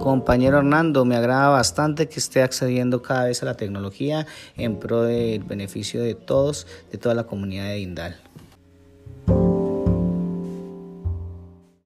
Compañero Hernando, me agrada bastante que esté accediendo cada vez a la tecnología en pro del beneficio de todos, de toda la comunidad de Indal.